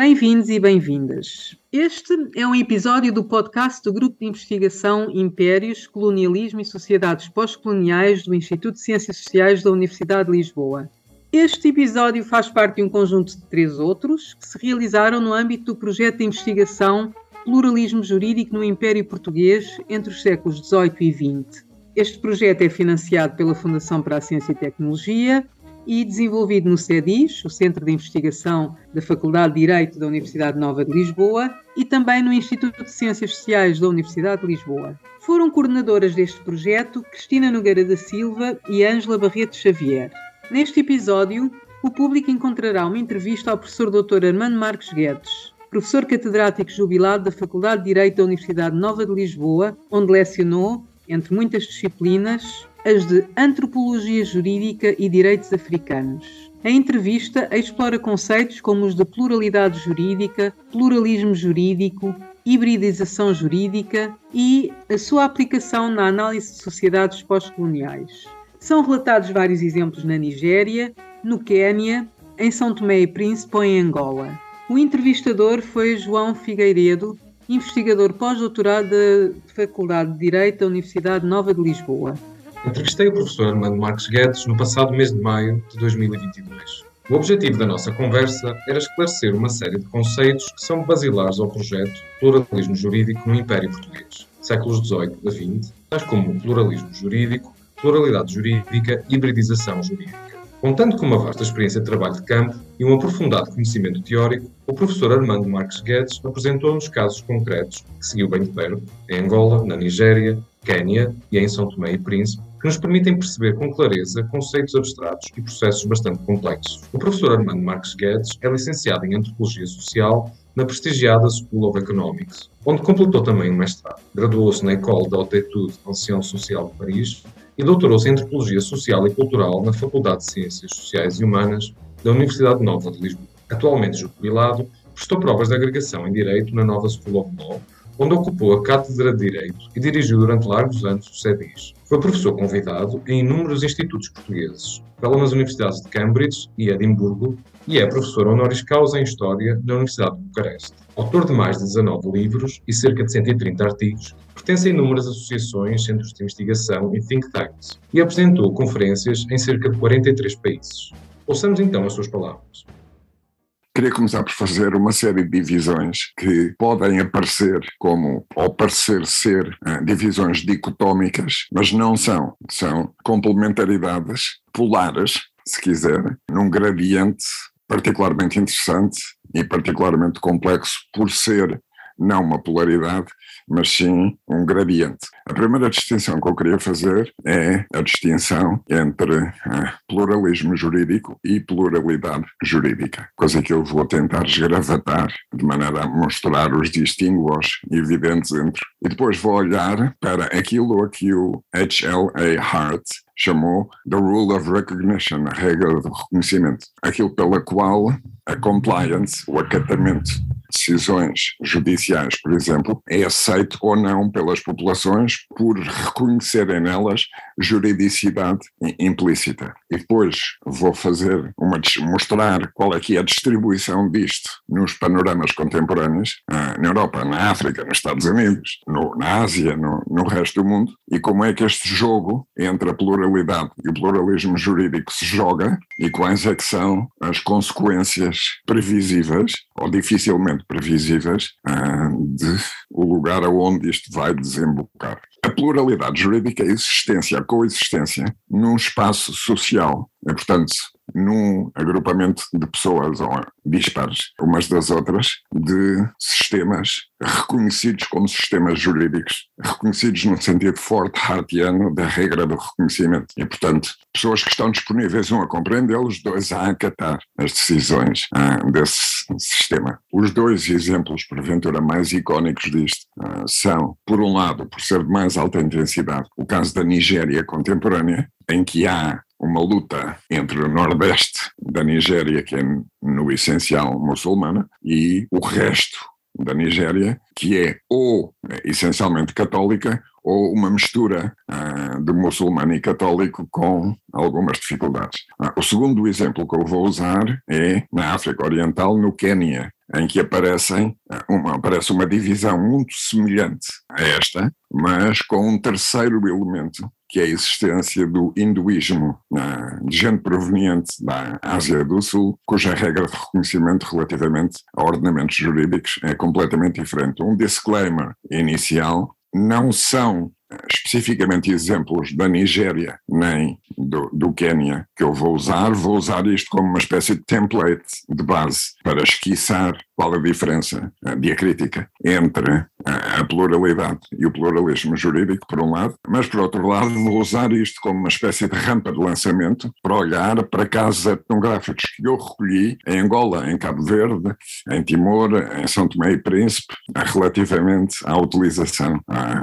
Bem-vindos e bem-vindas. Este é um episódio do podcast do Grupo de Investigação Impérios, Colonialismo e Sociedades Pós-Coloniais do Instituto de Ciências Sociais da Universidade de Lisboa. Este episódio faz parte de um conjunto de três outros que se realizaram no âmbito do projeto de investigação Pluralismo Jurídico no Império Português entre os séculos XVIII e XX. Este projeto é financiado pela Fundação para a Ciência e Tecnologia e desenvolvido no CEDIS, o Centro de Investigação da Faculdade de Direito da Universidade Nova de Lisboa, e também no Instituto de Ciências Sociais da Universidade de Lisboa. Foram coordenadoras deste projeto Cristina Nogueira da Silva e Ângela Barreto Xavier. Neste episódio, o público encontrará uma entrevista ao professor Dr. Armando Marques Guedes, professor catedrático jubilado da Faculdade de Direito da Universidade Nova de Lisboa, onde lecionou, entre muitas disciplinas, as de Antropologia Jurídica e Direitos Africanos. A entrevista explora conceitos como os de pluralidade jurídica, pluralismo jurídico, hibridização jurídica e a sua aplicação na análise de sociedades pós-coloniais. São relatados vários exemplos na Nigéria, no Quênia, em São Tomé e Príncipe ou em Angola. O entrevistador foi João Figueiredo, investigador pós-doutorado da Faculdade de Direito da Universidade Nova de Lisboa. Entrevistei o professor Armando Marques Guedes no passado mês de maio de 2022. O objetivo da nossa conversa era esclarecer uma série de conceitos que são basilares ao projeto Pluralismo Jurídico no Império Português, séculos XVIII a XX, tais como pluralismo jurídico, pluralidade jurídica e hibridização jurídica. Contando com uma vasta experiência de trabalho de campo e um aprofundado conhecimento teórico, o professor Armando Marques Guedes apresentou-nos casos concretos que seguiu bem de perto, em Angola, na Nigéria, Quênia e em São Tomé e Príncipe, que nos permitem perceber com clareza conceitos abstratos e processos bastante complexos. O professor Armando Marques Guedes é licenciado em Antropologia Social na prestigiada School of Economics, onde completou também um mestrado. Graduou-se na École d'Haute Étude en Sciences Sociales de Paris e doutorou-se em Antropologia Social e Cultural na Faculdade de Ciências Sociais e Humanas da Universidade Nova de Lisboa. Atualmente jubilado, prestou provas de agregação em Direito na Nova School of Law onde ocupou a Cátedra de Direito e dirigiu durante largos anos o CEDIS. Foi professor convidado em inúmeros institutos portugueses, pelas universidades de Cambridge e Edimburgo, e é professor honoris causa em História na Universidade de Bucareste. Autor de mais de 19 livros e cerca de 130 artigos, pertence a inúmeras associações, centros de investigação e think tanks, e apresentou conferências em cerca de 43 países. Ouçamos então as suas palavras. Queria começar por fazer uma série de divisões que podem aparecer como, ou parecer ser, uh, divisões dicotómicas, mas não são. São complementaridades polares, se quiser, num gradiente particularmente interessante e particularmente complexo por ser não uma polaridade, mas sim um gradiente. A primeira distinção que eu queria fazer é a distinção entre uh, pluralismo jurídico e pluralidade jurídica, coisa que eu vou tentar esgravatar de maneira a mostrar os distinguos evidentes entre. E depois vou olhar para aquilo a que o H.L.A. Hart chamou The Rule of Recognition, a regra do reconhecimento, aquilo pela qual a compliance, o acatamento decisões judiciais, por exemplo, é aceito ou não pelas populações por reconhecerem nelas juridicidade implícita. E depois vou fazer uma mostrar qual é que é a distribuição disto nos panoramas contemporâneos, ah, na Europa, na África, nos Estados Unidos, no, na Ásia, no, no resto do mundo, e como é que este jogo entre a pluralidade e o pluralismo jurídico se joga e quais é que são as consequências previsíveis ou dificilmente previsíveis uh, de o lugar aonde isto vai desembocar. A pluralidade jurídica a existência, a coexistência num espaço social. É, portanto, num agrupamento de pessoas ou dispares umas das outras, de sistemas reconhecidos como sistemas jurídicos, reconhecidos no sentido forte hartiano da regra do reconhecimento. E, portanto, pessoas que estão disponíveis, um a compreendê-los, dois a acatar as decisões ah, desse sistema. Os dois exemplos, porventura, mais icónicos disto ah, são, por um lado, por ser de mais alta intensidade, o caso da Nigéria contemporânea, em que há uma luta entre o nordeste da Nigéria, que é no essencial muçulmana, e o resto da Nigéria, que é ou essencialmente católica ou uma mistura uh, de muçulmano e católico com algumas dificuldades. Uh, o segundo exemplo que eu vou usar é na África Oriental, no Quênia, em que aparecem uma, aparece uma divisão muito semelhante a esta, mas com um terceiro elemento, que é a existência do hinduísmo, de gente proveniente da Ásia do Sul, cuja regra de reconhecimento relativamente a ordenamentos jurídicos é completamente diferente. Um disclaimer inicial, não são especificamente exemplos da Nigéria nem do, do Quênia que eu vou usar, vou usar isto como uma espécie de template de base para esquiçar qual a diferença diacrítica entre a pluralidade e o pluralismo jurídico, por um lado, mas por outro lado vou usar isto como uma espécie de rampa de lançamento para olhar para casos etnográficos que eu recolhi em Angola, em Cabo Verde, em Timor, em São Tomé e Príncipe, relativamente à utilização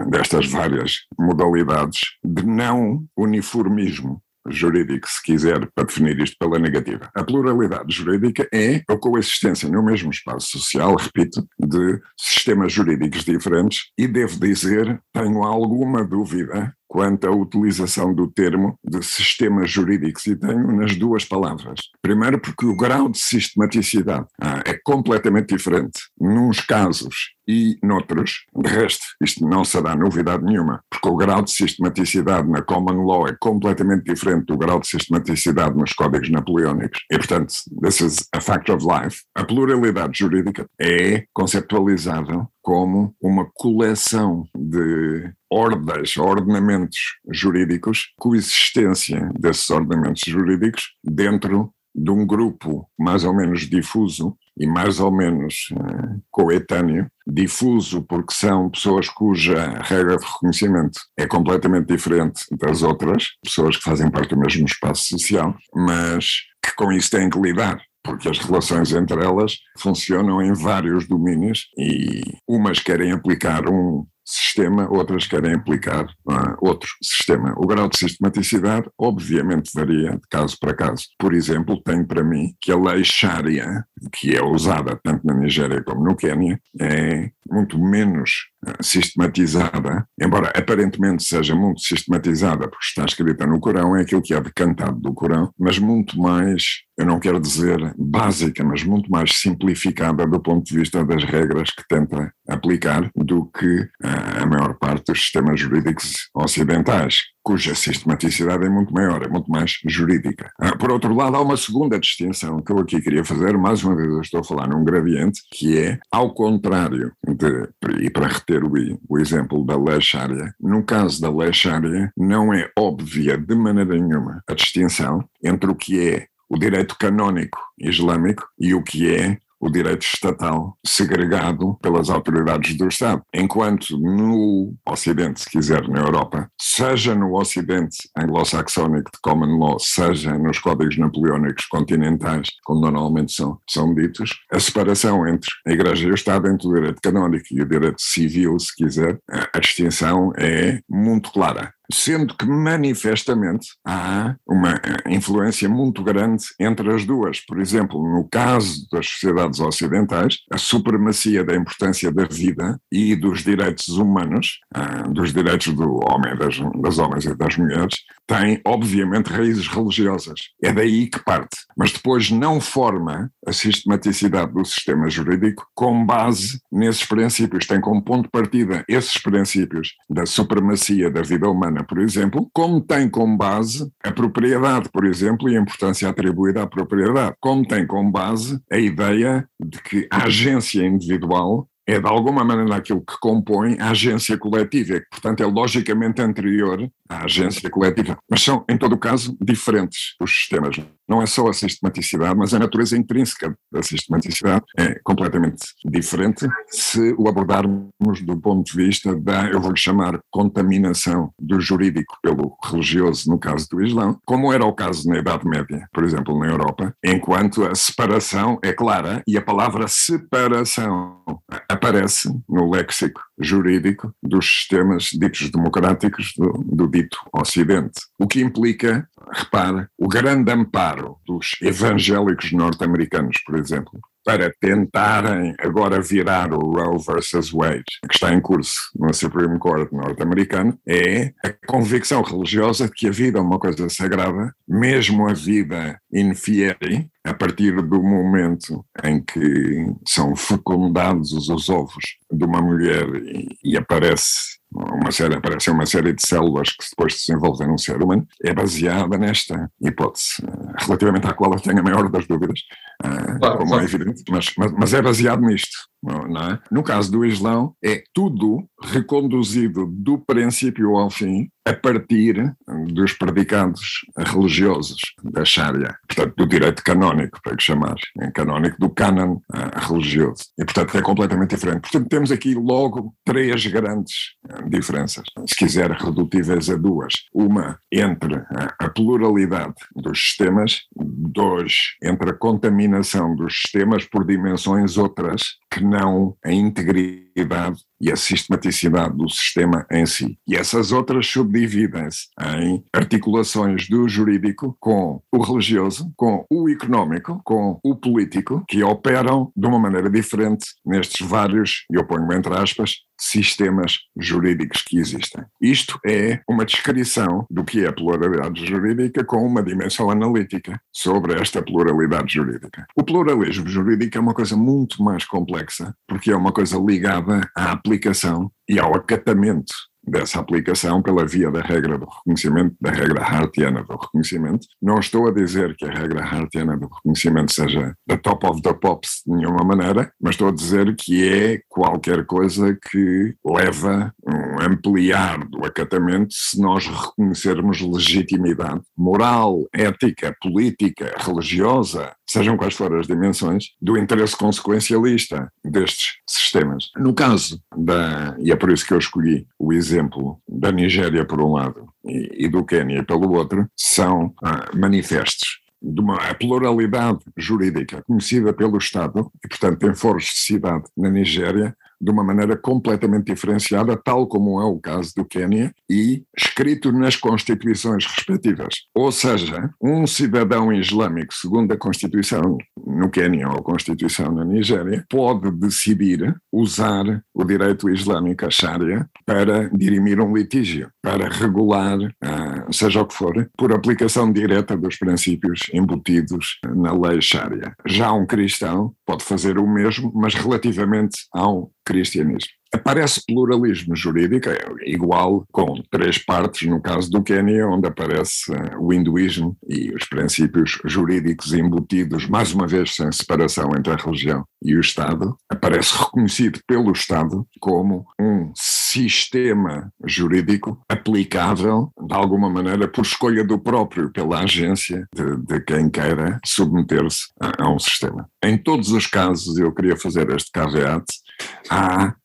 destas várias modalidades de não uniformismo jurídico, se quiser, para definir isto pela negativa. A pluralidade jurídica é a coexistência no mesmo espaço social, repito, de sistemas jurídicos diferentes e devo dizer, tenho alguma dúvida quanto à utilização do termo de sistemas jurídicos e tenho nas duas palavras. Primeiro porque o grau de sistematicidade ah, é completamente diferente nos casos e noutros. De resto, isto não será novidade nenhuma, porque o grau de sistematicidade na common law é completamente diferente do grau de sistematicidade nos códigos napoleónicos. E, portanto, this is a fact of life. A pluralidade jurídica é conceptualizada como uma coleção de ordens, ordenamentos jurídicos, coexistência desses ordenamentos jurídicos dentro de um grupo mais ou menos difuso e mais ou menos uh, coetâneo, difuso porque são pessoas cuja regra de reconhecimento é completamente diferente das outras, pessoas que fazem parte do mesmo espaço social, mas que com isso têm que lidar porque as relações entre elas funcionam em vários domínios e umas querem aplicar um sistema, outras querem aplicar uh, outro sistema. O grau de sistematicidade, obviamente, varia de caso para caso. Por exemplo, tenho para mim que a lei Sharia, que é usada tanto na Nigéria como no Quênia, é muito menos sistematizada, embora aparentemente seja muito sistematizada, porque está escrita no Corão, é aquilo que é decantado do Corão, mas muito mais eu não quero dizer básica, mas muito mais simplificada do ponto de vista das regras que tenta aplicar do que a maior parte dos sistemas jurídicos ocidentais, cuja sistematicidade é muito maior, é muito mais jurídica. Ah, por outro lado, há uma segunda distinção que eu aqui queria fazer, mais uma vez eu estou a falar num gradiente, que é, ao contrário de, e para reter o, o exemplo da lei Sharia, no caso da lei Sharia, não é óbvia de maneira nenhuma a distinção entre o que é o direito canónico islâmico e o que é o direito estatal segregado pelas autoridades do Estado. Enquanto no Ocidente, se quiser, na Europa, seja no Ocidente anglo-saxónico de common law, seja nos códigos napoleónicos continentais, como normalmente são, são ditos, a separação entre a Igreja e o Estado, entre o direito canónico e o direito civil, se quiser, a distinção é muito clara sendo que manifestamente há uma influência muito grande entre as duas. Por exemplo, no caso das sociedades ocidentais, a supremacia da importância da vida e dos direitos humanos, ah, dos direitos do homem, das, das homens e das mulheres, tem obviamente raízes religiosas. É daí que parte. Mas depois não forma a sistematicidade do sistema jurídico com base nesses princípios. Tem como ponto de partida esses princípios da supremacia da vida humana por exemplo, como tem como base a propriedade, por exemplo, e a importância atribuída à propriedade, como tem como base a ideia de que a agência individual é de alguma maneira aquilo que compõe a agência coletiva, que portanto é logicamente anterior à agência coletiva, mas são em todo caso diferentes os sistemas não é só a sistematicidade, mas a natureza intrínseca da sistematicidade é completamente diferente se o abordarmos do ponto de vista da, eu vou chamar, contaminação do jurídico pelo religioso, no caso do Islão, como era o caso na Idade Média, por exemplo, na Europa, enquanto a separação é clara e a palavra separação aparece no léxico jurídico dos sistemas ditos democráticos do, do dito Ocidente, o que implica, repare, o grande amparo dos evangélicos norte-americanos, por exemplo, para tentarem agora virar o Roe versus Wade, que está em curso no Supreme Court norte-americano, é a convicção religiosa de que a vida é uma coisa sagrada, mesmo a vida in fieri, a partir do momento em que são fecundados os ovos de uma mulher e, e aparece uma série, aparece uma série de células que depois se desenvolvem num ser humano, é baseada nesta hipótese, relativamente à qual eu tenho a maior das dúvidas, ah, claro, como é evidente, mas, mas, mas, é baseado nisto. É? No caso do Islão, é tudo reconduzido do princípio ao fim a partir dos predicados religiosos da Sharia, portanto, do direito canónico, para que chamar, em canónico do cânon uh, religioso. E, portanto, é completamente diferente. Portanto, temos aqui logo três grandes uh, diferenças, se quiser, redutíveis a duas. Uma entre uh, a pluralidade dos sistemas, dois, entre a contaminação dos sistemas por dimensões outras que não a integridade e a sistematicidade do sistema em si. E essas outras subdividem-se em articulações do jurídico com o religioso, com o económico, com o político, que operam de uma maneira diferente nestes vários, e eu ponho entre aspas, sistemas jurídicos que existem. Isto é uma descrição do que é pluralidade jurídica com uma dimensão analítica sobre esta pluralidade jurídica. O pluralismo jurídico é uma coisa muito mais complexa, porque é uma coisa ligada à aplicação e ao acatamento dessa aplicação pela via da regra do reconhecimento, da regra hartiana do reconhecimento. Não estou a dizer que a regra hartiana do reconhecimento seja the top of the pops de nenhuma maneira, mas estou a dizer que é qualquer coisa que leva um ampliar do acatamento se nós reconhecermos legitimidade moral, ética, política, religiosa, sejam quais forem as dimensões, do interesse consequencialista destes sistemas. No caso da, e é por isso que eu escolhi o exemplo da Nigéria por um lado e, e do Quênia pelo outro, são ah, manifestos de uma pluralidade jurídica conhecida pelo Estado e, portanto, tem foros de cidade na Nigéria, de uma maneira completamente diferenciada, tal como é o caso do Quênia, e escrito nas constituições respectivas. Ou seja, um cidadão islâmico, segundo a Constituição no Quênia ou a Constituição na Nigéria, pode decidir usar o direito islâmico, a Sharia, para dirimir um litígio, para regular, ah, seja o que for, por aplicação direta dos princípios embutidos na lei Sharia. Já um cristão pode fazer o mesmo, mas relativamente ao cristianismo. Aparece pluralismo jurídico, é igual com três partes, no caso do Quênia, onde aparece eh, o hinduísmo e os princípios jurídicos embutidos, mais uma vez sem separação entre a religião e o Estado, aparece reconhecido pelo Estado como um sistema jurídico aplicável, de alguma maneira, por escolha do próprio, pela agência de, de quem queira submeter-se a, a um sistema. Em todos os casos, eu queria fazer este caveat,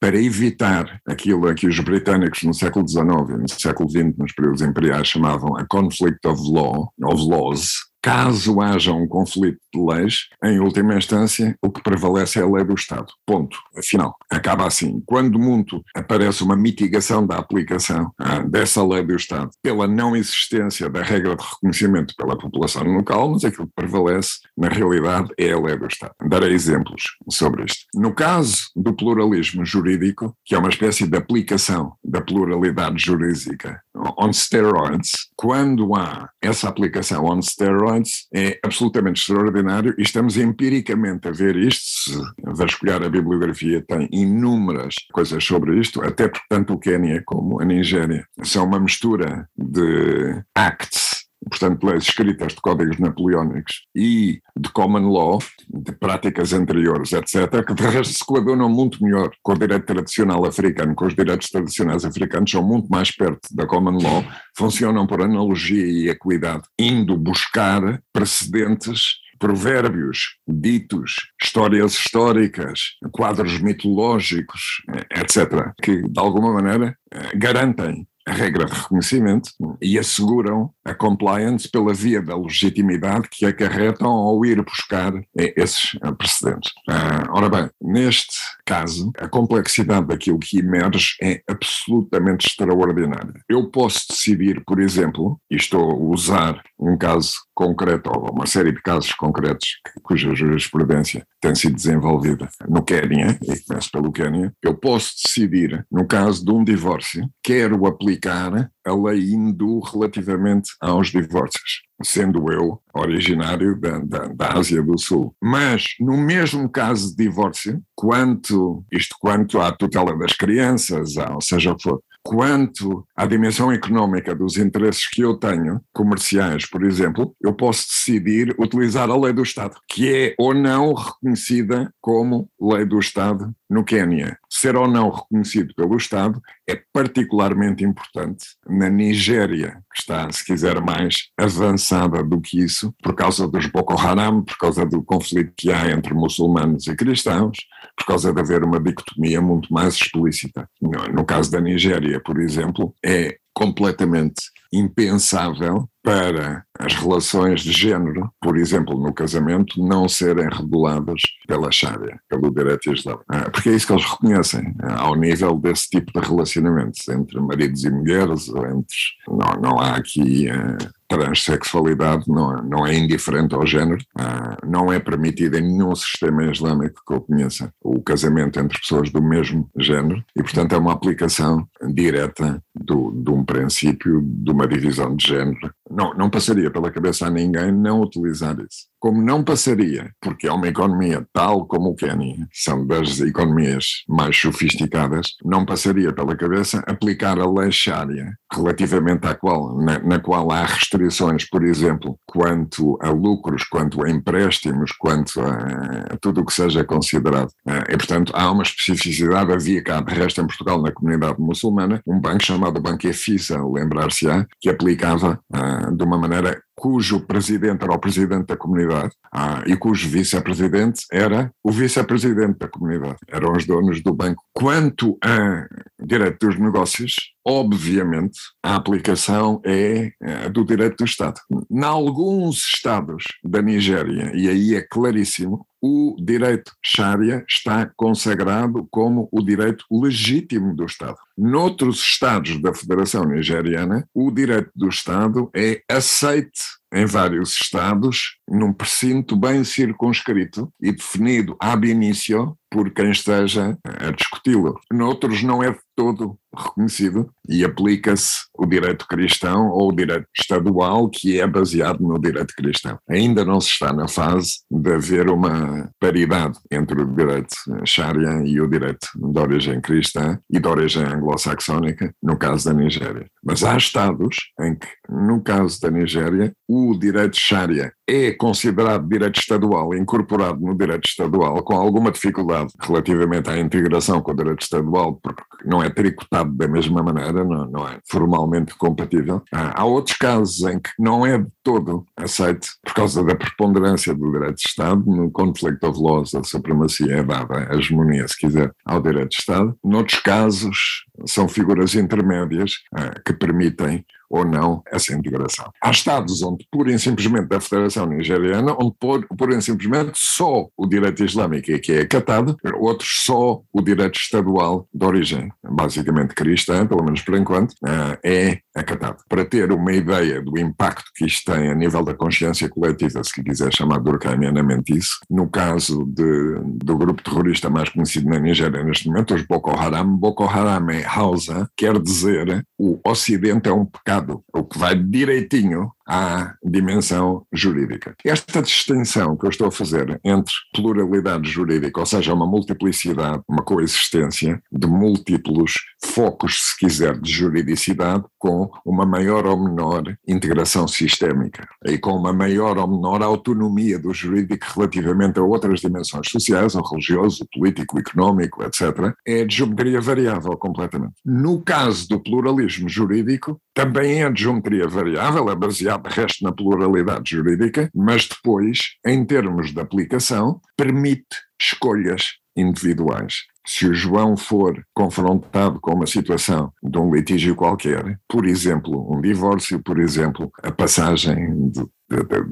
para evitar aquilo a que os britânicos no século XIX e no século XX, nos períodos imperiais, chamavam a conflict of law, of laws, Caso haja um conflito de leis, em última instância, o que prevalece é a lei do Estado. Ponto. Afinal, acaba assim. Quando muito aparece uma mitigação da aplicação ah, dessa lei do Estado pela não existência da regra de reconhecimento pela população local, mas aquilo que prevalece, na realidade, é a lei do Estado. Darei exemplos sobre isto. No caso do pluralismo jurídico, que é uma espécie de aplicação da pluralidade jurídica on steroids, quando há essa aplicação on steroids, é absolutamente extraordinário e estamos empiricamente a ver isto. Se vasculhar a bibliografia, tem inúmeras coisas sobre isto, até porque tanto o Quênia como a Nigéria são uma mistura de acts portanto, leis escritas de códigos napoleónicos e de common law, de práticas anteriores, etc., que de resto se coadunam muito melhor com o direito tradicional africano, com os direitos tradicionais africanos, são muito mais perto da common law, funcionam por analogia e equidade, indo buscar precedentes provérbios, ditos, histórias históricas, quadros mitológicos, etc., que de alguma maneira eh, garantem a regra de reconhecimento e asseguram a compliance pela via da legitimidade que acarretam ao ir buscar esses precedentes. Ah, ora bem, neste caso, a complexidade daquilo que emerge é absolutamente extraordinária. Eu posso decidir, por exemplo, e estou a usar um caso concreto, ou uma série de casos concretos cuja jurisprudência tem sido desenvolvida no Quênia, e começo pelo Quênia, eu posso decidir, no caso de um divórcio, quero aplicar a lei hindu relativamente aos divórcios, sendo eu originário da, da, da, Ásia do Sul. Mas, no mesmo caso de divórcio, quanto, isto quanto à tutela das crianças, ou seja o que for, quanto à dimensão económica dos interesses que eu tenho, comerciais, por exemplo, eu posso decidir utilizar a lei do Estado, que é ou não reconhecida como lei do Estado no Quênia. Ser ou não reconhecido pelo Estado é particularmente importante. Na Nigéria, que está, se quiser, mais avançada do que isso, por causa dos Boko Haram, por causa do conflito que há entre muçulmanos e cristãos, por causa de haver uma dicotomia muito mais explícita. No, no caso da Nigéria, por exemplo, é completamente impensável para as relações de género, por exemplo, no casamento, não serem reguladas pela Sharia, pelo direito islâmico. Ah, porque é isso que eles reconhecem, ah, ao nível desse tipo de relacionamentos entre maridos e mulheres, entre, não, não há aqui uh, transexualidade, não, não é indiferente ao género, uh, não é permitido em nenhum sistema islâmico que eu conheça o casamento entre pessoas do mesmo género e, portanto, é uma aplicação direta do, de um princípio de uma divisão de género não, não passaria pela cabeça a ninguém não utilizar isso. Como não passaria, porque é uma economia tal como o Quênia, são das economias mais sofisticadas, não passaria pela cabeça aplicar a lei Sharia, relativamente à qual, na, na qual há restrições, por exemplo, quanto a lucros, quanto a empréstimos, quanto a, a tudo o que seja considerado. Eh, e, portanto, há uma especificidade, havia cá, de resto, em Portugal, na comunidade muçulmana, um banco chamado Banco EFISA, lembrar-se-á, que aplicava uh, de uma maneira cujo presidente era o presidente da comunidade ah, e cujo vice-presidente era o vice-presidente da comunidade. Eram os donos do banco. Quanto a direito dos negócios, obviamente a aplicação é a do direito do Estado. Em alguns estados da Nigéria, e aí é claríssimo, o direito Sharia está consagrado como o direito legítimo do Estado. Noutros estados da Federação Nigeriana, o direito do Estado é aceite em vários estados, num precinto bem circunscrito e definido ab initio por quem esteja a discuti-lo. Noutros não é todo reconhecido e aplica-se o direito cristão ou o direito estadual que é baseado no direito cristão. Ainda não se está na fase de haver uma paridade entre o direito Sharia e o direito de origem cristã e de origem anglo-saxónica, no caso da Nigéria. Mas há estados em que, no caso da Nigéria, o direito Sharia é considerado direito estadual, incorporado no direito estadual, com alguma dificuldade relativamente à integração com o direito estadual, porque não é tricotado da mesma maneira, não, não é formalmente compatível. Há, há outros casos em que não é de todo aceito, por causa da preponderância do direito de Estado, no conflict of laws, a supremacia é dada, a hegemonia, se quiser, ao direito de Estado. Noutros casos, são figuras intermédias ah, que permitem ou não essa integração. Há estados onde, pura e simplesmente, da Federação Nigeriana, onde pura e simplesmente só o direito islâmico é que é acatado, outros só o direito estadual de origem, basicamente cristã, pelo menos por enquanto, eh, é acatado. Para ter uma ideia do impacto que isto tem a nível da consciência coletiva, se quiser chamar durkheimianamente isso, no caso de, do grupo terrorista mais conhecido na Nigéria neste momento, os Boko Haram, Boko Haram é Hausa, quer dizer o Ocidente é um pecado o que vai direitinho à dimensão jurídica. Esta distinção que eu estou a fazer entre pluralidade jurídica, ou seja, uma multiplicidade, uma coexistência de múltiplos focos, se quiser, de juridicidade, com uma maior ou menor integração sistémica e com uma maior ou menor autonomia do jurídico relativamente a outras dimensões sociais, o religioso, político, económico, etc., é de geometria variável completamente. No caso do pluralismo jurídico, também é de geometria variável, é baseado resto na pluralidade jurídica, mas depois, em termos de aplicação, permite escolhas individuais. Se o João for confrontado com uma situação de um litígio qualquer, por exemplo, um divórcio, por exemplo, a passagem de de, de,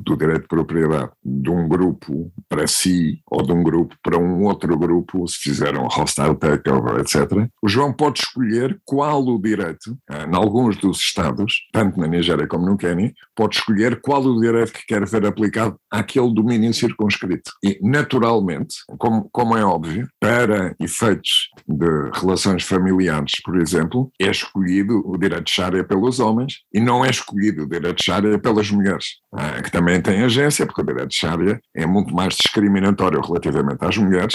do direito de propriedade de um grupo para si ou de um grupo para um outro grupo, se fizeram hostile takeover, etc., o João pode escolher qual o direito, em alguns dos estados, tanto na Nigéria como no Quênia, pode escolher qual o direito que quer ver aplicado àquele domínio circunscrito. E, naturalmente, como, como é óbvio, para efeitos de relações familiares, por exemplo, é escolhido o direito de Sharia pelos homens e não é escolhido o direito de Sharia pelas mulheres, ah, que também têm agência, porque o direito de Sharia é muito mais discriminatório relativamente às mulheres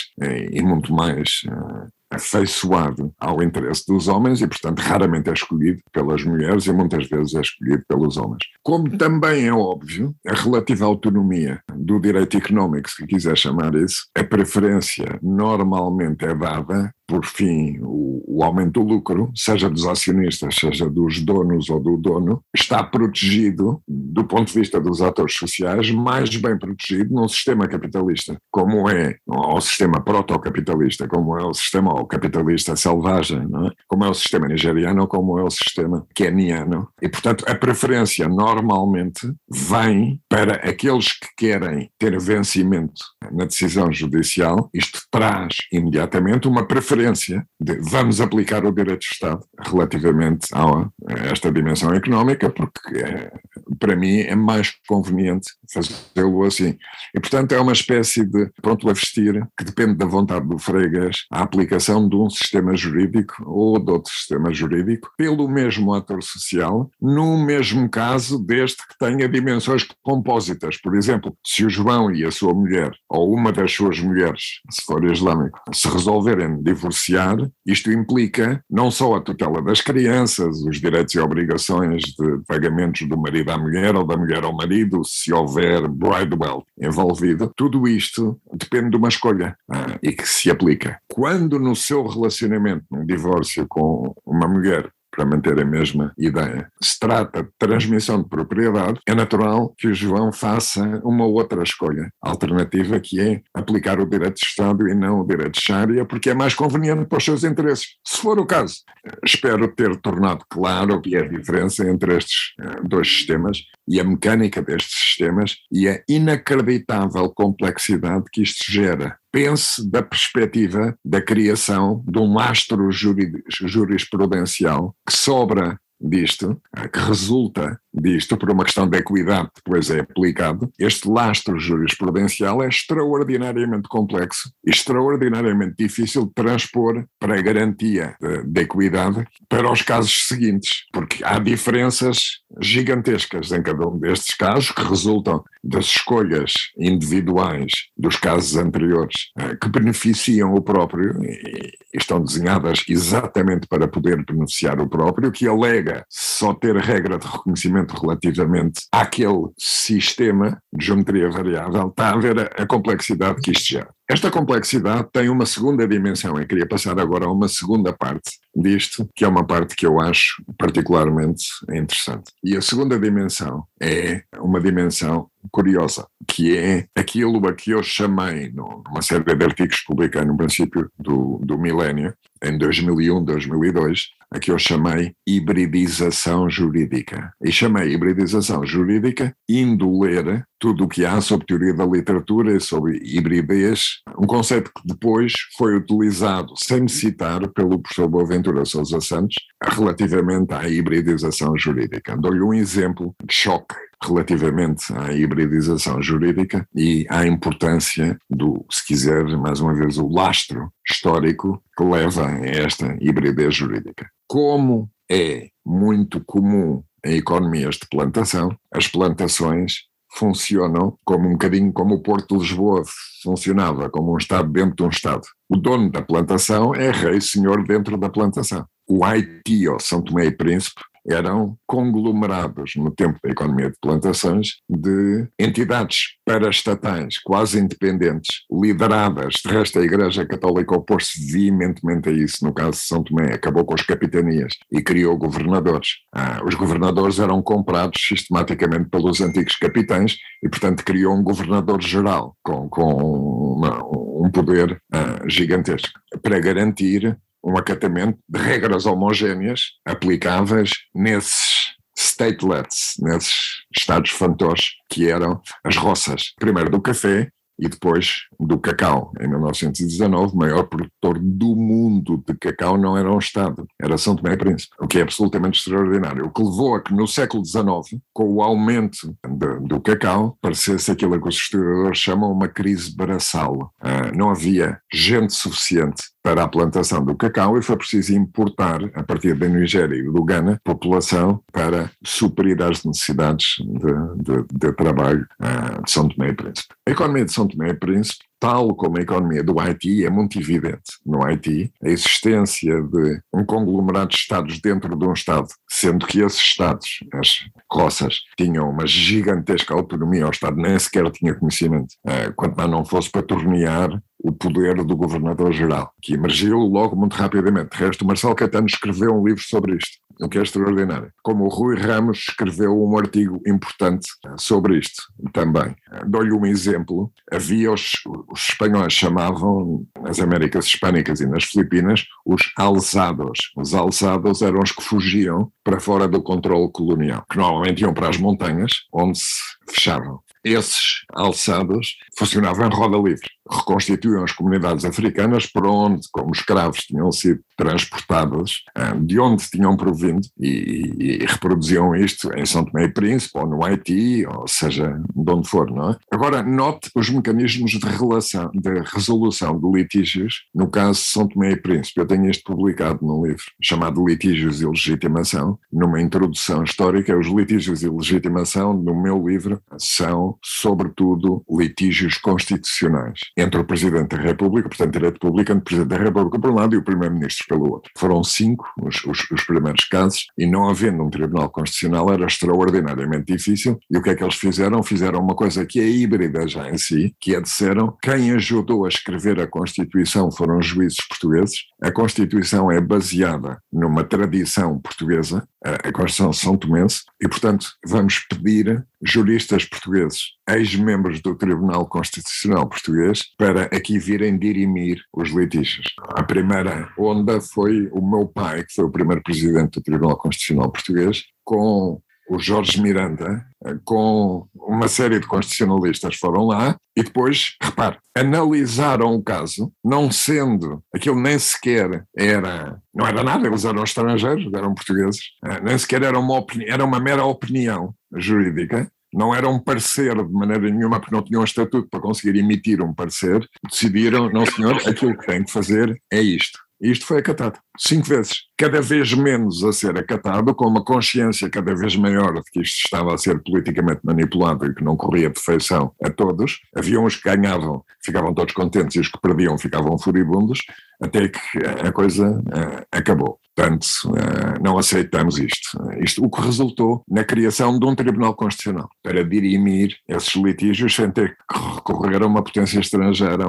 e muito mais ah, afeiçoado ao interesse dos homens e, portanto, raramente é escolhido pelas mulheres e muitas vezes é escolhido pelos homens. Como também é óbvio, a relativa autonomia do direito económico, se quiser chamar isso, a preferência normalmente é dada por fim, o, o, aumento do lucro, seja dos acionistas, seja dos donos ou do dono, está protegido, do ponto de vista dos atores sociais, mais bem protegido num sistema capitalista, como é o sistema proto-capitalista, como é o sistema capitalista selvagem, é? como é o sistema nigeriano como é o sistema keniano. E, portanto, a preferência normalmente vem para aqueles que querem ter vencimento na decisão judicial, isto traz imediatamente uma preferência referência de vamos aplicar o direito de Estado relativamente a esta dimensão económica, porque é, para mim é mais conveniente fazê-lo assim. E, portanto, é uma espécie de pronto a vestir que depende da vontade do freguês a aplicação de um sistema jurídico ou de outro sistema jurídico pelo mesmo ator social, no mesmo caso, desde que tenha dimensões compósitas. Por exemplo, se o João e a sua mulher, ou uma das suas mulheres, se for islâmico, se resolverem divorciar isto implica não só a tutela das crianças, os direitos e obrigações de pagamentos do marido à mulher ou da mulher ao marido, se houver bridewell envolvido, tudo isto depende de uma escolha ah, e que se aplica. Quando no seu relacionamento, num divórcio com uma mulher, para manter a mesma ideia. Se trata de transmissão de propriedade, é natural que o João faça uma outra escolha alternativa, que é aplicar o direito de Estado e não o direito de Sharia, porque é mais conveniente para os seus interesses. Se for o caso, espero ter tornado claro o que é a diferença entre estes eh, dois sistemas e a mecânica destes sistemas e a inacreditável complexidade que isto gera pense da perspectiva da criação de um lastro jurisprudencial que sobra disto, que resulta disto, por uma questão de equidade, depois é aplicado, este lastro jurisprudencial é extraordinariamente complexo, extraordinariamente difícil de transpor para a garantia de, de equidade para os casos seguintes, porque há diferenças gigantescas em cada um destes casos que resultam das escolhas individuais dos casos anteriores eh, que beneficiam o próprio e estão desenhadas exatamente para poder beneficiar o próprio, que alega só ter regra de reconhecimento relativamente àquele sistema de geometria variável, está a ver a, complexidade que isto gera. Esta complexidade tem uma segunda dimensão, e queria passar agora a uma segunda parte disto, que é uma parte que eu acho particularmente interessante. E a segunda dimensão é uma dimensão curiosa, que é aquilo a que eu chamei, numa série de artigos que publiquei no princípio do, do milénio, em 2001, 2002, a que eu chamei hibridização jurídica. E chamei hibridização jurídica indo ler tudo o que há sobre teoria da literatura e sobre hibridez, um conceito que depois foi utilizado, sem me citar, pelo professor Boaventura Sousa Santos, relativamente à hibridização jurídica. Dou-lhe um exemplo de choque relativamente à hibridização jurídica e à importância do, se quiser, mais uma vez, o lastro histórico que leva a esta hibridez jurídica. Como é muito comum em economias de plantação, as plantações funcionam como um bocadinho como o Porto de Lisboa funcionava, como um Estado dentro de um Estado. O dono da plantação é rei senhor dentro da plantação. O Haiti, ou São Tomé e Príncipe, eram conglomerados no tempo da economia de plantações de entidades paraestatais, quase independentes, lideradas. De resto, a Igreja Católica opôs-se veementemente a isso. No caso de São Tomé, acabou com as capitanias e criou governadores. Ah, os governadores eram comprados sistematicamente pelos antigos capitães e, portanto, criou um governador geral com, com uma, um poder ah, gigantesco para garantir um acatamento de regras homogéneas aplicáveis nesses statelets, nesses estados fantoches que eram as roças, primeiro do café e depois do cacau. Em 1919, o maior produtor do mundo de cacau não era um Estado, era São Tomé e Príncipe, o que é absolutamente extraordinário. O que levou a que no século XIX, com o aumento de, do cacau, parecesse aquilo que os historiadores chamam uma crise braçal. Ah, não havia gente suficiente para a plantação do cacau e foi preciso importar, a partir da Nigéria e do Ghana, população para suprir as necessidades de, de, de trabalho uh, de São Tomé e Príncipe. A economia de São Tomé e Príncipe tal como a economia do Haiti, é muito evidente no Haiti a existência de um conglomerado de Estados dentro de um Estado, sendo que esses Estados, as roças, tinham uma gigantesca autonomia, o Estado nem sequer tinha conhecimento, uh, quanto mais não fosse para tornear o poder do governador-geral, que emergiu logo muito rapidamente. De resto, Marcelo Caetano escreveu um livro sobre isto, o que é extraordinário. Como o Rui Ramos escreveu um artigo importante sobre isto também. Dou-lhe um exemplo. Havia os, os espanhóis chamavam, nas Américas Hispânicas e nas Filipinas, os alçados. Os alçados eram os que fugiam para fora do controle colonial, que normalmente iam para as montanhas, onde se fechavam. Esses alçados funcionavam em roda livre reconstituíam as comunidades africanas por onde, como escravos, tinham sido transportadas, ah, de onde tinham provindo e, e, reproduziam isto em São Tomé e Príncipe, ou no Haiti, ou seja, de onde for, não é? Agora, note os mecanismos de relação, de resolução de litígios, no caso de São Tomé e Príncipe. Eu tenho isto publicado num livro chamado Litígios e Legitimação, numa introdução histórica. Os litígios e legitimação, no meu livro, são, sobretudo, litígios constitucionais entre o Presidente da República, portanto, direito público entre o Presidente da República por um lado e o Primeiro-Ministro pelo outro. Foram cinco os, os, os, primeiros casos e não havendo um Tribunal Constitucional era extraordinariamente difícil e o que é que eles fizeram? Fizeram uma coisa que é híbrida já em si, que é disseram quem ajudou a escrever a Constituição foram os juízes portugueses, a Constituição é baseada numa tradição portuguesa, a Constituição São Tomense, e portanto vamos pedir juristas portugueses, ex-membros do Tribunal Constitucional Português, para aqui virem dirimir os litígios. A primeira onda foi o meu pai, que foi o primeiro presidente do Tribunal Constitucional Português, com o Jorge Miranda, com uma série de constitucionalistas foram lá e depois, repare, analisaram o caso, não sendo, aquilo nem sequer era, não era nada, eles eram estrangeiros, eram portugueses, eh, nem sequer era uma, era uma mera opinião jurídica, não era um parecer de maneira nenhuma, porque não tinham um estatuto para conseguir emitir um parecer, decidiram, não senhor, aquilo que tem que fazer é isto. Isto foi acatado, cinco vezes, cada vez menos a ser acatado, com uma consciência cada vez maior de que isto estava a ser politicamente manipulado e que não corria perfeição a todos. Havia uns que ganhavam, ficavam todos contentes, e os que perdiam ficavam furibundos, até que a coisa uh, acabou. Portanto, uh, não aceitamos isto. isto. O que resultou na criação de um Tribunal Constitucional para dirimir esses litígios sem ter que recorrer a uma potência estrangeira,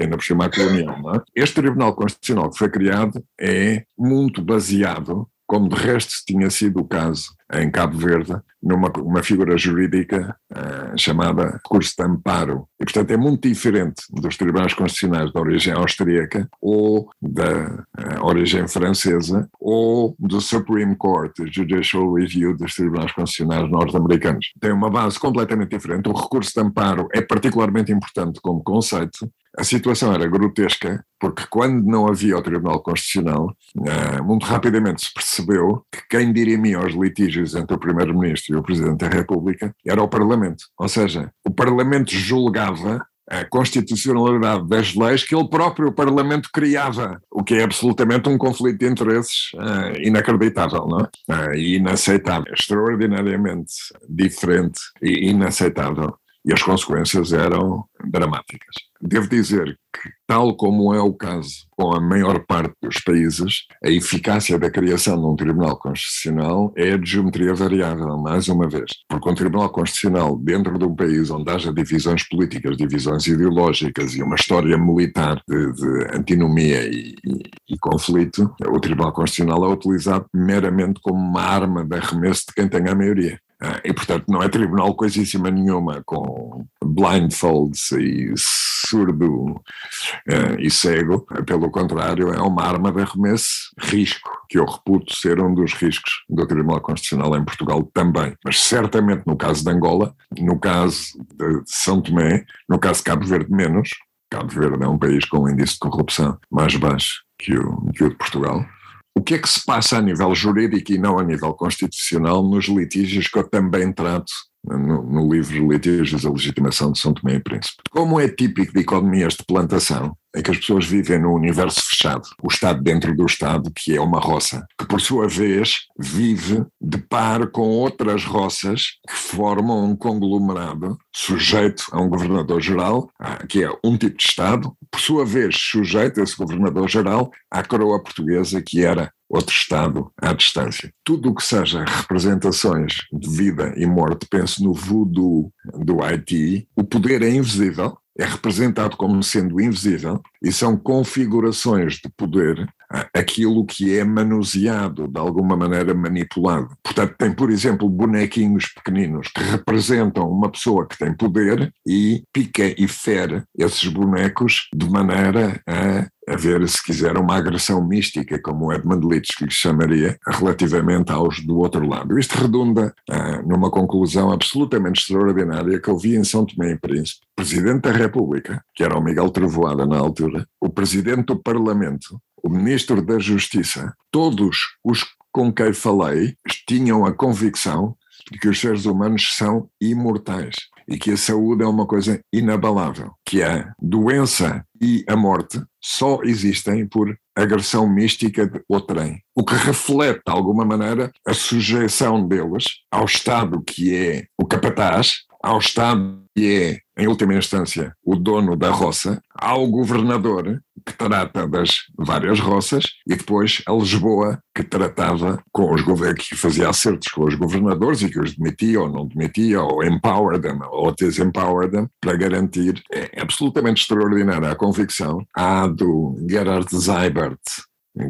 ainda por cima a colonial. É? Este Tribunal Constitucional que foi criado é muito baseado como de resto tinha sido o caso em Cabo Verde, numa uma figura jurídica uh, chamada recurso de amparo. E, portanto, é muito diferente dos tribunais constitucionais de origem austríaca ou da uh, origem francesa ou do Supreme Court, Judicial Review dos tribunais constitucionais norte-americanos. Tem uma base completamente diferente. O recurso de amparo é particularmente importante como conceito a situação era grotesca, porque quando não havia o Tribunal Constitucional, eh, muito rapidamente se percebeu que quem dirimia os litígios entre o Primeiro-Ministro e o Presidente da República era o Parlamento. Ou seja, o Parlamento julgava a constitucionalidade das leis que ele próprio o Parlamento criava, o que é absolutamente um conflito de interesses uh, inacreditável, não é? Uh, inaceitável, extraordinariamente diferente e inaceitável e as consequências eram dramáticas. Devo dizer que, tal como é o caso com a maior parte dos países, a eficácia da criação de um Tribunal Constitucional é de geometria variável, mais uma vez. Porque um Tribunal Constitucional, dentro de um país onde haja divisões políticas, divisões ideológicas e uma história militar de, de antinomia e, e, e conflito, o Tribunal Constitucional é utilizado meramente como uma arma de arremesso de quem tem a maioria. E, portanto, não é tribunal coisíssima nenhuma com blindfolds e surdo uh, e cego. Pelo contrário, é uma arma de arremesso, risco, que eu reputo ser um dos riscos do Tribunal Constitucional em Portugal também. Mas certamente no caso de Angola, no caso de São Tomé, no caso de Cabo Verde menos, Cabo Verde é um país com um índice de corrupção mais baixo que o, que o de Portugal, o que é que se passa a nível jurídico e não a nível constitucional nos litígios que eu também trato no, no livro Litígios da Legitimação de São Tomé e Príncipe. Como é típico de economias de plantação, em que as pessoas vivem num universo fechado, o Estado dentro do Estado, que é uma roça, que por sua vez vive de par com outras roças que formam um conglomerado sujeito a um governador-geral, que é um tipo de Estado, por sua vez sujeito a esse governador-geral à coroa portuguesa, que era outro Estado à distância. Tudo o que seja representações de vida e morte, penso no voodoo do Haiti, o poder é invisível, é representado como sendo invisível e são configurações de poder aquilo que é manuseado, de alguma maneira manipulado. Portanto, tem, por exemplo, bonequinhos pequeninos que representam uma pessoa que tem poder e pica e fere esses bonecos de maneira a haver, se quiser, uma agressão mística, como Edmund Leach lhe chamaria, relativamente aos do outro lado. Isto redunda ah, numa conclusão absolutamente extraordinária que eu vi em São Tomé e Príncipe. Presidente da República, que era o Miguel Trevoada na altura, o Presidente do Parlamento, o Ministro da Justiça, todos os com quem falei tinham a convicção de que os seres humanos são imortais e que a saúde é uma coisa inabalável, que a doença e a morte só existem por agressão mística de outrem, o que reflete, de alguma maneira, a sujeição deles ao Estado que é o capataz, ao Estado que é, em última instância, o dono da roça, ao governador, que trata das várias roças, e depois a Lisboa, que tratava com os governos, que fazia acertos com os governadores e que os demitia ou não demitia, ou empower them, ou desempower them, para garantir. É absolutamente extraordinária a convicção. Há do Gerhard Seibert,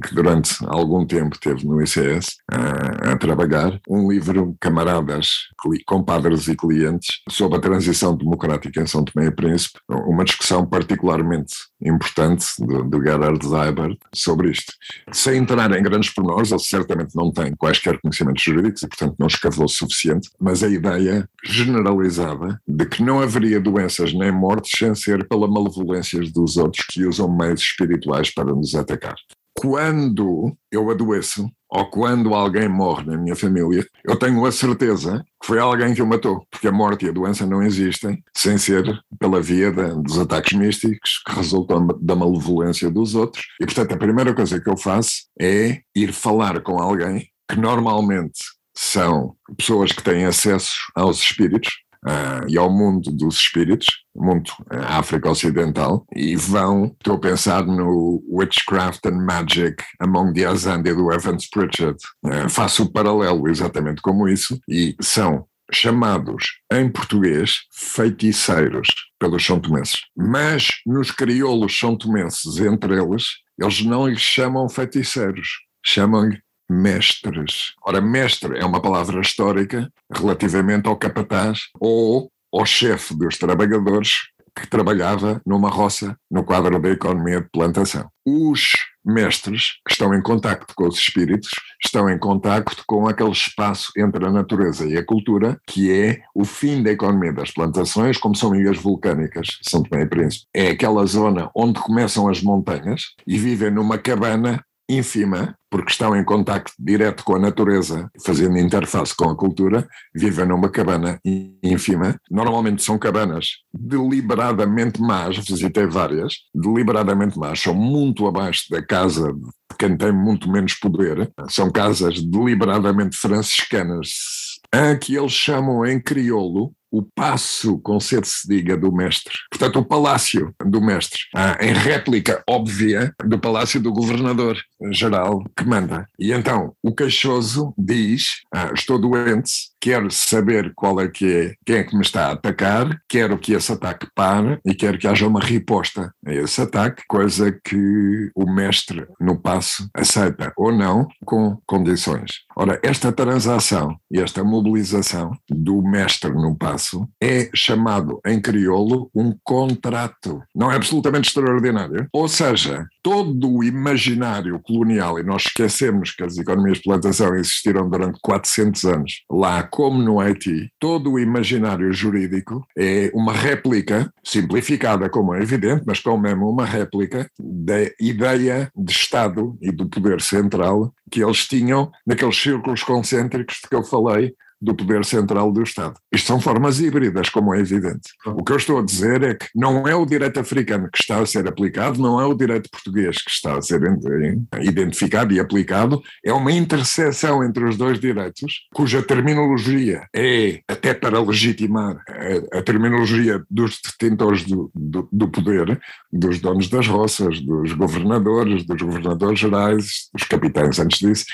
que durante algum tempo teve no ICS a, a, trabalhar, um livro Camaradas, Compadres e Clientes, sobre a transição democrática em São Tomé e Príncipe, uma discussão particularmente importante do, do Gerhard Seibert sobre isto. Sem entrar em grandes pormenores, ele certamente não tem quaisquer conhecimentos jurídicos e, portanto, não escavou o suficiente, mas a ideia generalizada de que não haveria doenças nem mortes sem ser pela malevolência dos outros que usam meios espirituais para nos atacar quando eu adoeço ou quando alguém morre na minha família, eu tenho a certeza que foi alguém que o matou, porque a morte e a doença não existem sem ser pela via de, dos ataques místicos que resultam da malevolência dos outros. E, portanto, a primeira coisa que eu faço é ir falar com alguém que normalmente são pessoas que têm acesso aos espíritos, uh, e ao mundo dos espíritos, mundo uh, África Ocidental, e vão, estou a pensar no Witchcraft and Magic Among the Azandi do Evans Pritchard. Uh, faço o paralelo exatamente como isso, e são chamados em português feiticeiros pelos são tomenses. Mas nos crioulos são tomenses, entre eles, eles não lhes chamam feiticeiros, chamam-lhe mestres. Ora, mestre é uma palavra histórica relativamente ao capataz ou ao chefe dos trabalhadores que trabalhava numa roça no quadro da economia de plantação. Os mestres estão em contacto com os espíritos estão em contacto com aquele espaço entre a natureza e a cultura que é o fim da economia das plantações, como são ilhas vulcânicas, São Tomé e Príncipe. É aquela zona onde começam as montanhas e vivem numa cabana ínfima, porque estão em contacto direto com a natureza, fazendo interface com a cultura, vivem numa cabana ínfima. Normalmente são cabanas deliberadamente más, visitei várias, deliberadamente más, são muito abaixo da casa de quem tem muito menos poder, são casas deliberadamente franciscanas, a que eles chamam em crioulo o passo com sede se diga do mestre, portanto o palácio do mestre, ah, em réplica óbvia do palácio do governador geral que manda. E então o queixoso diz: ah, estou doente, quero saber qual é que é, quem é que me está a atacar, quero que esse ataque pare e quero que haja uma riposta a esse ataque, coisa que o mestre no passo aceita ou não com condições. Ora, esta transação e esta mobilização do mestre no passo é chamado em crioulo um contrato. Não é absolutamente extraordinário. Ou seja, todo o imaginário colonial, e nós esquecemos que as economias de plantação existiram durante 400 anos lá como no Haiti, todo o imaginário jurídico é uma réplica, simplificada como é evidente, mas como mesmo uma réplica da ideia de Estado e do poder central que eles tinham naqueles círculos concêntricos de que eu falei do poder central do Estado. Isto são formas híbridas, como é evidente. O que eu estou a dizer é que não é o direito africano que está a ser aplicado, não é o direito português que está a ser identificado e aplicado, é uma interseção entre os dois direitos, cuja terminologia é, até para legitimar a, a terminologia dos detentores do, do, do poder, dos donos das roças, dos governadores, dos governadores gerais, dos capitães antes disso,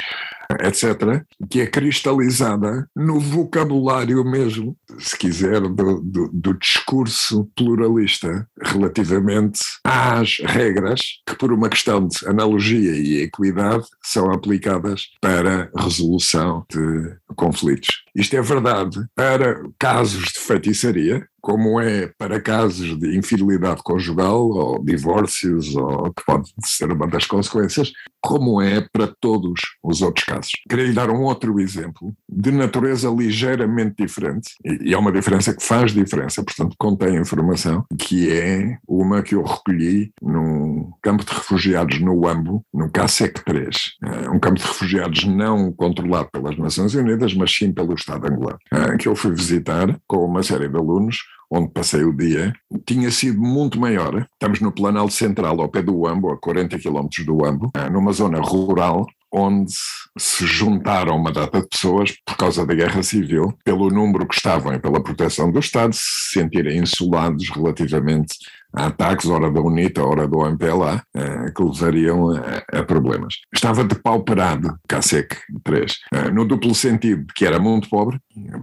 etc., que é cristalizada no vocabulário mesmo, se quiser, do, do, do, discurso pluralista relativamente às regras que, por uma questão de analogia e equidade, são aplicadas para resolução de conflitos. Isto é verdade para casos de feitiçaria, como é para casos de infidelidade conjugal ou divórcios, ou que pode ser uma das consequências, como é para todos os outros casos. Queria lhe dar um outro exemplo de natureza ligeiramente diferente, e é uma diferença que faz diferença, portanto contém informação, que é uma que eu recolhi num campo de refugiados no Ambo, no CASEC 3, é um campo de refugiados não controlado pelas Nações Unidas, mas sim pelo Estado angolano, é, que eu fui visitar com uma série de alunos onde passei o dia, tinha sido muito maior. Estamos no Planalto Central, ao pé do Ambo, a 40 quilómetros do Ambo, eh, numa zona rural, onde se juntaram uma data de pessoas por causa da guerra civil, pelo número que estavam e pela proteção do Estado, se sentirem insulados relativamente ataques, ora da UNITA, ora do MPLA, eh, que levariam a, problemas. Estava depauperado, CASEC 3, eh, no duplo sentido, que era muito pobre, em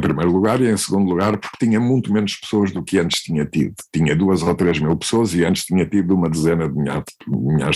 primeiro, lugar, e em segundo lugar, porque tinha muito menos pessoas do que antes tinha tido. Tinha duas ou três mil pessoas e antes tinha tido uma dezena de milhares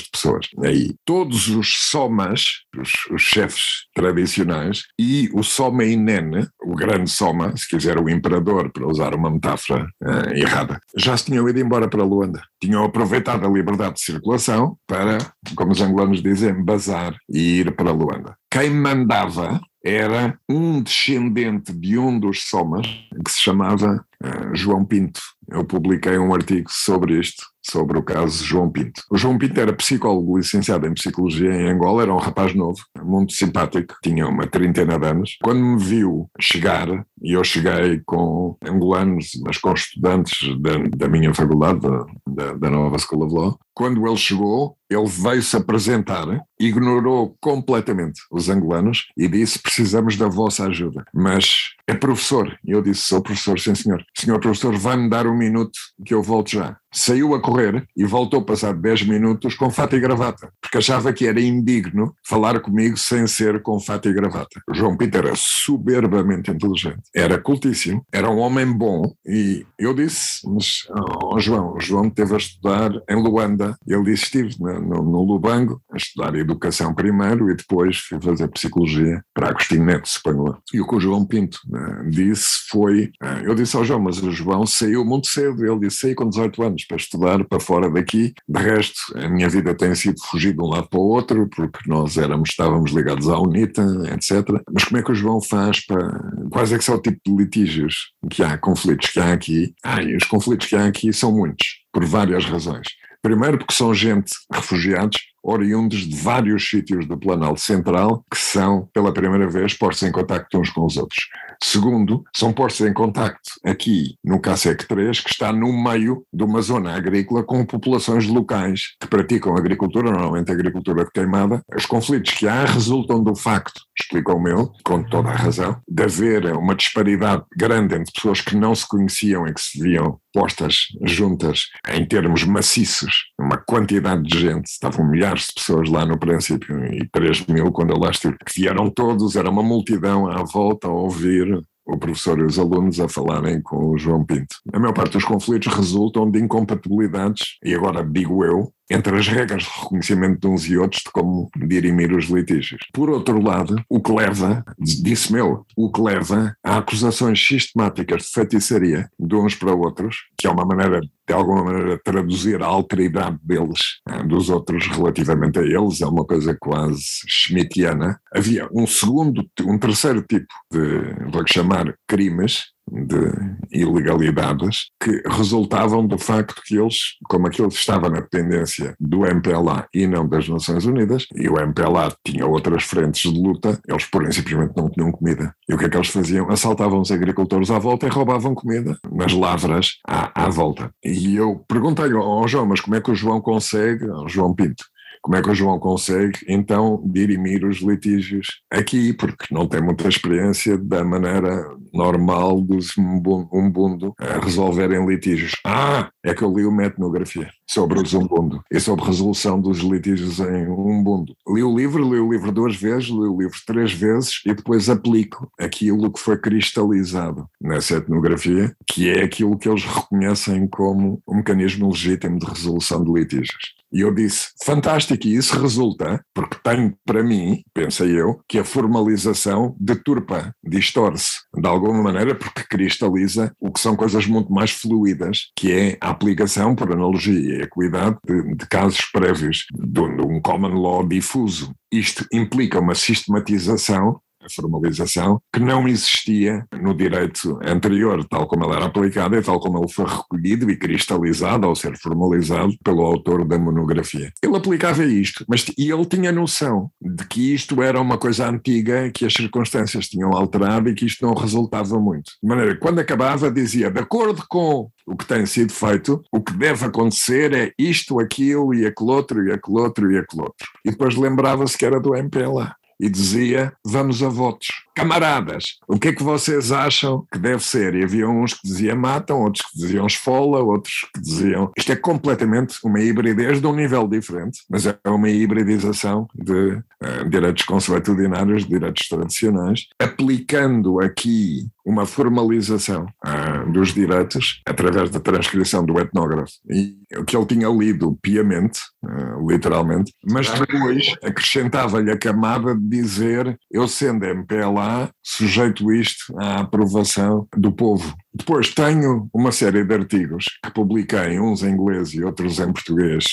de, de pessoas. Aí, todos os somas, os, os chefes tradicionais, e o Soma Inene, o grande Soma, se quiser o imperador, para usar uma metáfora uh, errada, já se tinham ido embora para Luanda. Tinham aproveitado a liberdade de circulação para, como os angolanos dizem, bazar e ir para Luanda. Quem mandava era um descendente de um dos Somas, que se chamava uh, João Pinto. Eu publiquei um artigo sobre isto, sobre o caso João Pinto. O João Pinto era psicólogo licenciado em Psicologia em Angola, era um rapaz novo, muito simpático, tinha uma trintena de anos. Quando me viu chegar, e eu cheguei com angolanos, mas com estudantes da, da minha faculdade, da, da Nova School of Law, quando ele chegou, ele veio-se apresentar, ignorou completamente os angolanos e disse: Precisamos da vossa ajuda. Mas é professor. E eu disse: Sou professor, sim senhor. Senhor professor, vai-me dar um minuto que eu volto já. Saiu a correr e voltou passar 10 minutos com fato e gravata, porque achava que era indigno falar comigo sem ser com fato e gravata. O João Peter era soberbamente inteligente, era cultíssimo, era um homem bom e eu disse: Mas, oh, João, João teve a estudar em Luanda. Ele disse: Estive no, no Lubango a estudar educação primeiro e depois fui fazer psicologia para Agostinho Neto, suponho. E o que o João Pinto uh, disse foi: uh, Eu disse ao João, mas o João saiu muito cedo. Ele disse: Saí com 18 anos para estudar para fora daqui. De resto, a minha vida tem sido fugir de um lado para o outro, porque nós éramos, estávamos ligados à UNITA, etc. Mas como é que o João faz para. Quais é que tipo de litígios que há, conflitos que há aqui? Os conflitos que há aqui são muitos, por várias razões. Primeiro, porque são gente, refugiados, oriundos de vários sítios do Planalto Central que são, pela primeira vez, postos em contacto uns com os outros. Segundo, são postos em contacto aqui no CASEC 3, que está no meio de uma zona agrícola com populações locais que praticam agricultura, normalmente agricultura queimada. Os conflitos que há resultam do facto, explicou-me ele, com toda a razão, de haver uma disparidade grande entre pessoas que não se conheciam e que se viam postas juntas em termos maciços, uma quantidade de gente, estavam milhares de pessoas lá no princípio e 3 mil quando eu lá estive, que vieram todos, era uma multidão à volta a ouvir o professor e os alunos a falarem com o João Pinto. A maior parte dos conflitos resultam de incompatibilidades, e agora digo eu, entre as regras de reconhecimento de uns e outros de como dirimir os litígios. Por outro lado, o que leva, disse-me eu, o que leva a acusações sistemáticas de feitiçaria de uns para outros, que é uma maneira, de alguma maneira, traduzir a alteridade deles, eh, dos outros relativamente a eles, é uma coisa quase schmittiana. Havia um segundo, um terceiro tipo de, vou chamar, crimes, de ilegalidades que resultavam do facto que eles, como aquilo estava na dependência do MPLA e não das Nações Unidas, e o MPLA tinha outras frentes de luta, eles por simplesmente não tinham comida. E o que é que eles faziam? Assaltavam os agricultores à volta e roubavam comida nas lavras à, à volta. E eu perguntei ao João, mas como é que o João consegue, ao João Pinto, como é que o João consegue então dirimir os litígios aqui, porque não tem muita experiência da maneira normal dos umbundo a resolverem litígios. Ah, é que eu li uma etnografia sobre o Zumbundo e sobre resolução dos litígios em Umbundo. Li o livro, li o livro duas vezes, li o livro três vezes e depois aplico aquilo que foi cristalizado nessa etnografia, que é aquilo que eles reconhecem como um mecanismo legítimo de resolução de litígios. E eu disse, fantástico, e isso resulta, porque tem para mim, pensei eu, que a formalização deturpa, distorce de alguma maneira, porque cristaliza o que são coisas muito mais fluídas, que é a aplicação, por analogia e equidade, de, de casos prévios de um common law difuso. Isto implica uma sistematização formalização, que não existia no direito anterior, tal como ele era aplicado e tal como ele foi recolhido e cristalizado ao ser formalizado pelo autor da monografia. Ele aplicava isto, mas e ele tinha noção de que isto era uma coisa antiga, que as circunstâncias tinham alterado e que isto não resultava muito. De maneira que quando acabava dizia, de acordo com o que tem sido feito, o que deve acontecer é isto, aquilo e aquele outro e aquele outro e aquele outro. E depois lembrava-se que era do MPLA e dizia: Vamos a votos. Camaradas, o que é que vocês acham que deve ser? E havia uns que diziam matam, outros que diziam esfola, outros que diziam. Isto é completamente uma hibridez de um nível diferente, mas é uma hibridização de uh, direitos consuetudinários, de direitos tradicionais, aplicando aqui uma formalização uh, dos direitos através da transcrição do etnógrafo. E o que ele tinha lido piamente, uh, literalmente, mas depois acrescentava-lhe a camada de dizer: eu sendo MPLA, sujeito isto à aprovação do povo. Depois tenho uma série de artigos que publiquei, uns em inglês e outros em português.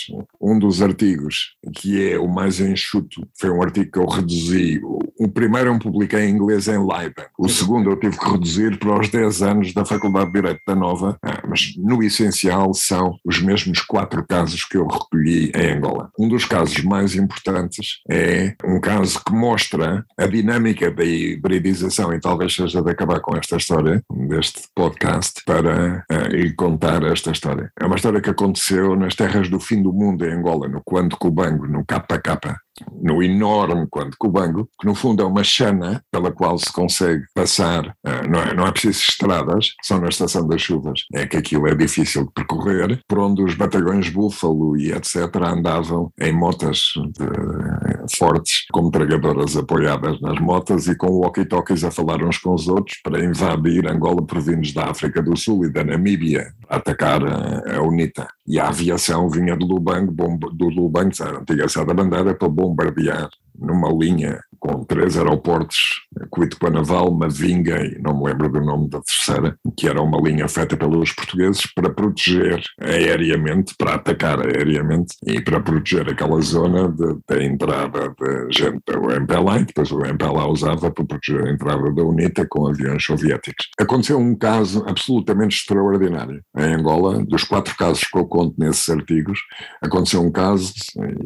Um dos artigos, que é o mais enxuto, foi um artigo que eu reduzi. O primeiro eu publiquei em inglês em Leiden. O segundo eu tive que reduzir para os 10 anos da Faculdade de Direito da Nova, ah, mas no essencial são os mesmos quatro casos que eu recolhi em Angola. Um dos casos mais importantes é um caso que mostra a dinâmica da hibridização, e talvez seja de acabar com esta história deste podcast para uh, contar esta história. É uma história que aconteceu nas terras do fim do mundo em Angola, no Quando Cubango, no KK no enorme quanto Cubango, que no fundo é uma chana pela qual se consegue passar, eh, não é, não é preciso estradas, só na estação das chuvas, é que aquilo é difícil de percorrer, por onde os batagões búfalo e etc. andavam em motas de, eh, fortes, com tragadoras apoiadas nas motas e com walkie-talkies a falar uns com os outros para invadir Angola provindos da África do Sul e da Namíbia, atacar a, a UNITA. E a aviação vinha do Lubango, do Lubango, a antiga Sada Bandeira, para bombardear numa linha com três aeroportos Cuito-Panaval, Mavinga e não me lembro do nome da terceira, que era uma linha feita pelos portugueses para proteger aéreamente, para atacar aéreamente e para proteger aquela zona da entrada da gente do MPLA, e depois o MPLA usava para proteger a entrada da UNITA com aviões soviéticos. Aconteceu um caso absolutamente extraordinário em Angola, dos quatro casos que eu conto nesses artigos, aconteceu um caso,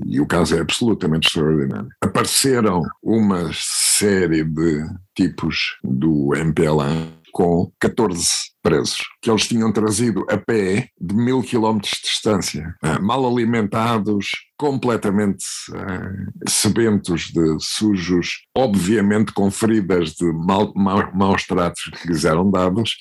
e o caso é absolutamente extraordinário. Apareceram uma série de tipos do MPLA com 14 presos, que eles tinham trazido a pé de mil quilómetros de distância, ah, mal alimentados, completamente uh, sebentos de sujos, obviamente com feridas de mal, maus tratos que lhes eram dados,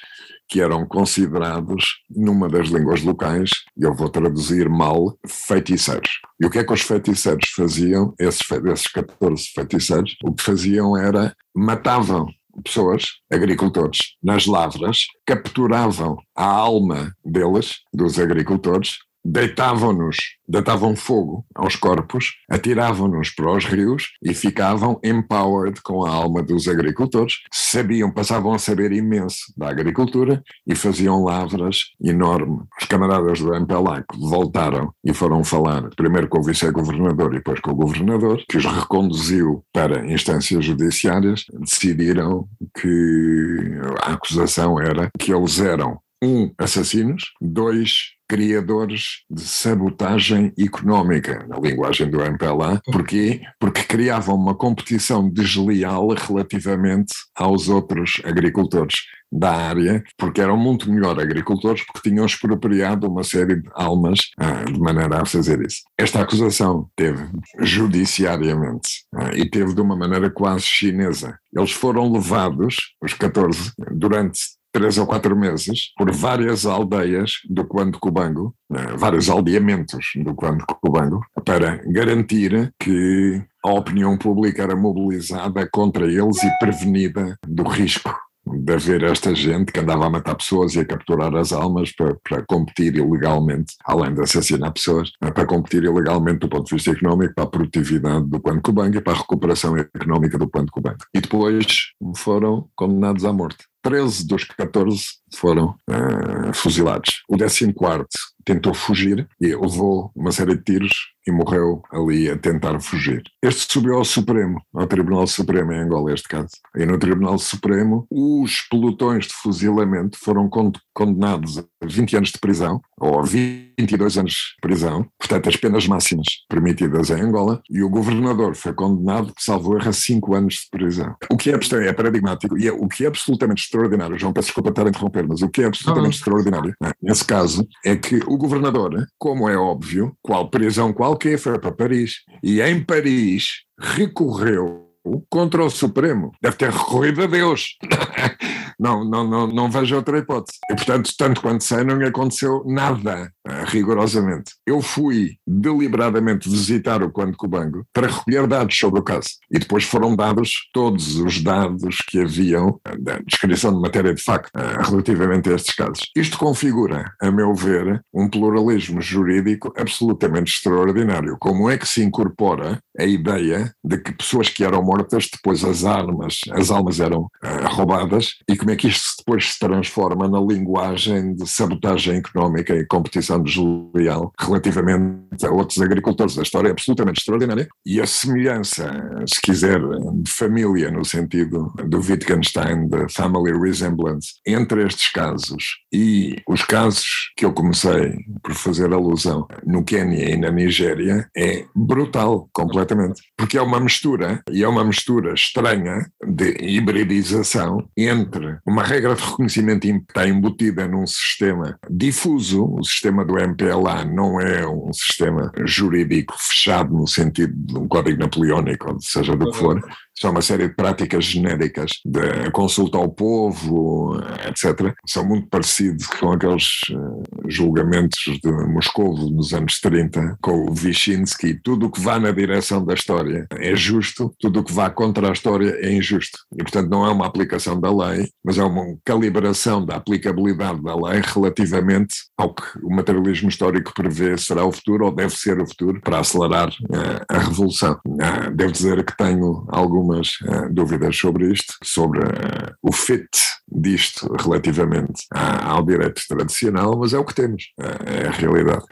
que eram considerados, numa das línguas locais, eu vou traduzir mal, feiticeiros. E o que é que os feiticeiros faziam? Esses, esses 14 feiticeiros, o que faziam era matavam pessoas, agricultores, nas lavras, capturavam a alma deles, dos agricultores, deitavam-nos, deitavam fogo aos corpos, atiravam-nos para os rios e ficavam empowered com a alma dos agricultores. Sabiam, passavam a saber imenso da agricultura e faziam lavras enormes. Os camaradas do MPLA voltaram e foram falar, primeiro com o vice-governador e depois com o governador, que os reconduziu para instâncias judiciárias, decidiram que a acusação era que eles eram um, assassinos, dois, criadores de sabotagem económica, na linguagem do MPLA. Porquê? Porque criavam uma competição desleal relativamente aos outros agricultores da área, porque eram muito melhor agricultores, porque tinham expropriado uma série de almas ah, de maneira a fazer isso. Esta acusação teve judiciariamente ah, e teve de uma maneira quase chinesa. Eles foram levados, os 14, durante três ou quatro meses por várias aldeias do Quando Cubango, né, vários aldeamentos do Quando Cubango, para garantir que a opinião pública era mobilizada contra eles e prevenida do risco de haver esta gente que andava a matar pessoas e a capturar as almas para, para competir ilegalmente, além de assassinar pessoas, né, para competir ilegalmente do ponto de vista económico, para a produtividade do Quando Cubango e para a recuperação económica do Quando Cubango. E depois foram condenados à morte. 13 dos 14 foram uh, fuzilados. O 14 tentou fugir e levou uma série de tiros e morreu ali a tentar fugir. Este subiu ao Supremo, ao Tribunal Supremo em Angola, este caso. E no Tribunal Supremo, os pelotões de fuzilamento foram condenados a 20 anos de prisão, ou a 22 anos de prisão, portanto, as penas máximas permitidas em Angola, e o governador foi condenado, salvo erro, a 5 anos de prisão. O que é, é paradigmático e é, o que é absolutamente extraordinário, João, peço desculpa estar a interromper, mas o que é absolutamente extraordinário, né, nesse caso, é que o governador, como é óbvio, qual prisão qualquer, foi para Paris. E em Paris recorreu contra o Supremo. Deve ter recorrido a Deus. Não, não, não, não vejo outra hipótese. E, portanto, tanto quanto sei, não aconteceu nada, eh, rigorosamente. Eu fui deliberadamente visitar o Quando Cubango para recolher dados sobre o caso. E depois foram dados todos os dados que haviam eh, da descrição de matéria de facto eh, relativamente a estes casos. Isto configura, a meu ver, um pluralismo jurídico absolutamente extraordinário. Como é que se incorpora a ideia de que pessoas que eram mortas, depois as armas, as almas eram uh, roubadas, e como é que isto depois se transforma na linguagem de sabotagem económica e competição desleal relativamente a outros agricultores. A história é absolutamente extraordinária e a semelhança, se quiser, de família, no sentido do Wittgenstein, da family resemblance, entre estes casos e os casos que eu comecei por fazer alusão no Quênia e na Nigéria, é brutal, completamente. Porque é uma mistura e é uma mistura estranha de hibridização entre uma regra de reconhecimento que está embutida num sistema difuso, o sistema do MPLA não é um sistema jurídico fechado no sentido de um código napoleónico, ou seja do que for, são uma série de práticas genéricas de consulta ao povo, etc. São muito parecidos com aqueles eh, julgamentos de Moscou nos anos 30, com o Wyszynski. Tudo o que vá na direção da história é justo, tudo o que vá contra a história é injusto. E, portanto, não é uma aplicação da lei, mas é uma calibração da aplicabilidade da lei relativamente ao que o materialismo histórico prevê será o futuro ou deve ser o futuro para acelerar uh, a revolução. Uh, devo dizer que tenho algum algumas uh, dúvidas sobre isto, sobre uh, o fit disto relativamente ao direito tradicional, mas é o que temos, é a realidade.